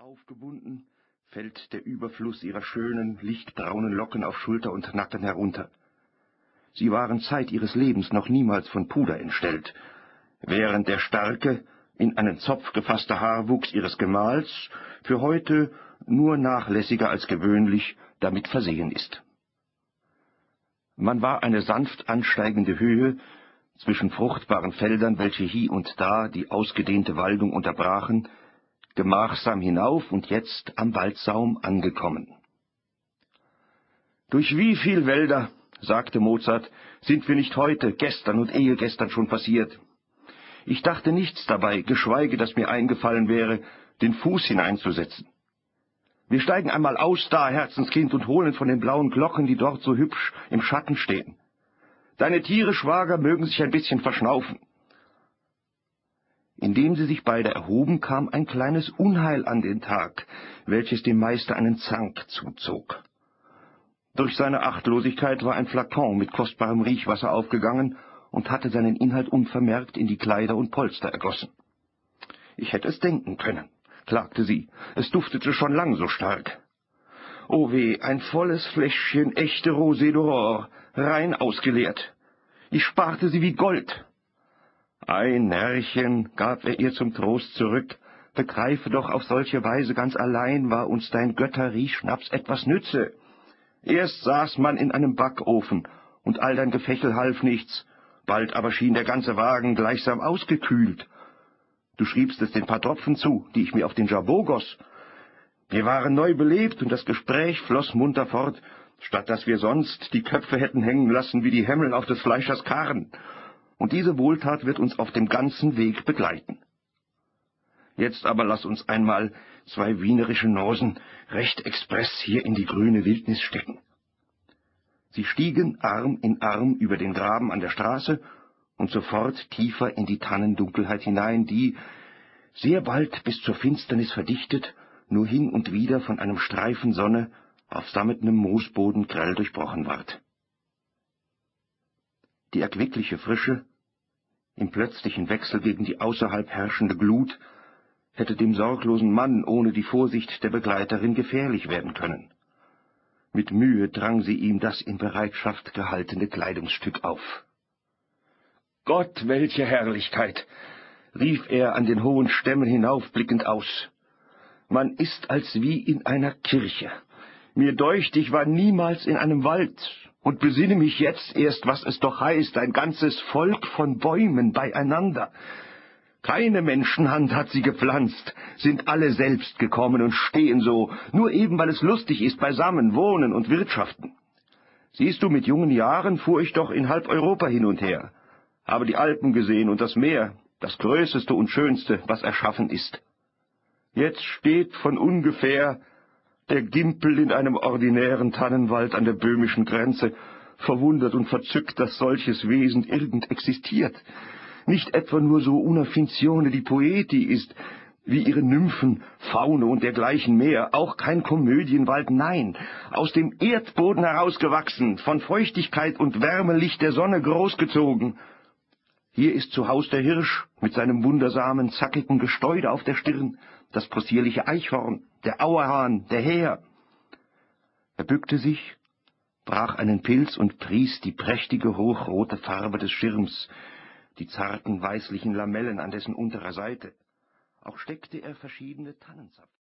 aufgebunden, fällt der Überfluss ihrer schönen, lichtbraunen Locken auf Schulter und Nacken herunter. Sie waren Zeit ihres Lebens noch niemals von Puder entstellt, während der starke, in einen Zopf gefasste Haarwuchs ihres Gemahls für heute nur nachlässiger als gewöhnlich damit versehen ist. Man war eine sanft ansteigende Höhe zwischen fruchtbaren Feldern, welche hie und da die ausgedehnte Waldung unterbrachen, gemachsam hinauf und jetzt am Waldsaum angekommen. Durch wie viel Wälder, sagte Mozart, sind wir nicht heute, gestern und ehegestern schon passiert. Ich dachte nichts dabei, geschweige, dass mir eingefallen wäre, den Fuß hineinzusetzen. Wir steigen einmal aus da, Herzenskind, und holen von den blauen Glocken, die dort so hübsch im Schatten stehen. Deine Tiere, Schwager, mögen sich ein bisschen verschnaufen. Indem sie sich beide erhoben, kam ein kleines Unheil an den Tag, welches dem Meister einen Zank zuzog. Durch seine Achtlosigkeit war ein Flakon mit kostbarem Riechwasser aufgegangen und hatte seinen Inhalt unvermerkt in die Kleider und Polster ergossen. Ich hätte es denken können, klagte sie, es duftete schon lang so stark. Oh weh, ein volles Fläschchen echte Rosé d'Aurore, rein ausgeleert. Ich sparte sie wie Gold. Ein Närrchen, gab er ihr zum Trost zurück, begreife doch auf solche Weise ganz allein war uns dein Götterriechschnaps etwas nütze. Erst saß man in einem Backofen, und all dein Gefächel half nichts, bald aber schien der ganze Wagen gleichsam ausgekühlt. Du schriebst es den paar Tropfen zu, die ich mir auf den Jabot goss. Wir waren neu belebt, und das Gespräch floss munter fort, statt dass wir sonst die Köpfe hätten hängen lassen wie die Hemmel auf des Fleischers Karren und diese Wohltat wird uns auf dem ganzen Weg begleiten. Jetzt aber lass uns einmal zwei wienerische Nosen recht express hier in die grüne Wildnis stecken. Sie stiegen Arm in Arm über den Graben an der Straße und sofort tiefer in die Tannendunkelheit hinein, die, sehr bald bis zur Finsternis verdichtet, nur hin und wieder von einem Streifen Sonne auf sammetnem Moosboden grell durchbrochen ward. Die erquickliche Frische, im plötzlichen Wechsel gegen die außerhalb herrschende Glut, hätte dem sorglosen Mann ohne die Vorsicht der Begleiterin gefährlich werden können. Mit Mühe drang sie ihm das in Bereitschaft gehaltene Kleidungsstück auf. Gott, welche Herrlichkeit! rief er an den hohen Stämmen hinaufblickend aus. Man ist als wie in einer Kirche. Mir deucht, ich war niemals in einem Wald, und besinne mich jetzt erst, was es doch heißt, ein ganzes Volk von Bäumen beieinander. Keine Menschenhand hat sie gepflanzt, sind alle selbst gekommen und stehen so, nur eben weil es lustig ist, beisammen wohnen und wirtschaften. Siehst du, mit jungen Jahren fuhr ich doch in halb Europa hin und her, habe die Alpen gesehen und das Meer, das größte und schönste, was erschaffen ist. Jetzt steht von ungefähr der Gimpel in einem ordinären Tannenwald an der böhmischen Grenze, verwundert und verzückt, dass solches Wesen irgend existiert. Nicht etwa nur so una finzione di poeti ist, wie ihre Nymphen, Faune und dergleichen mehr, auch kein Komödienwald, nein, aus dem Erdboden herausgewachsen, von Feuchtigkeit und Wärmelicht der Sonne großgezogen. Hier ist zu Haus der Hirsch mit seinem wundersamen, zackigen Gesteude auf der Stirn, das possierliche Eichhorn, der Auerhahn, der Häher. Er bückte sich, brach einen Pilz und pries die prächtige hochrote Farbe des Schirms, die zarten weißlichen Lamellen an dessen unterer Seite. Auch steckte er verschiedene Tannenzapfen.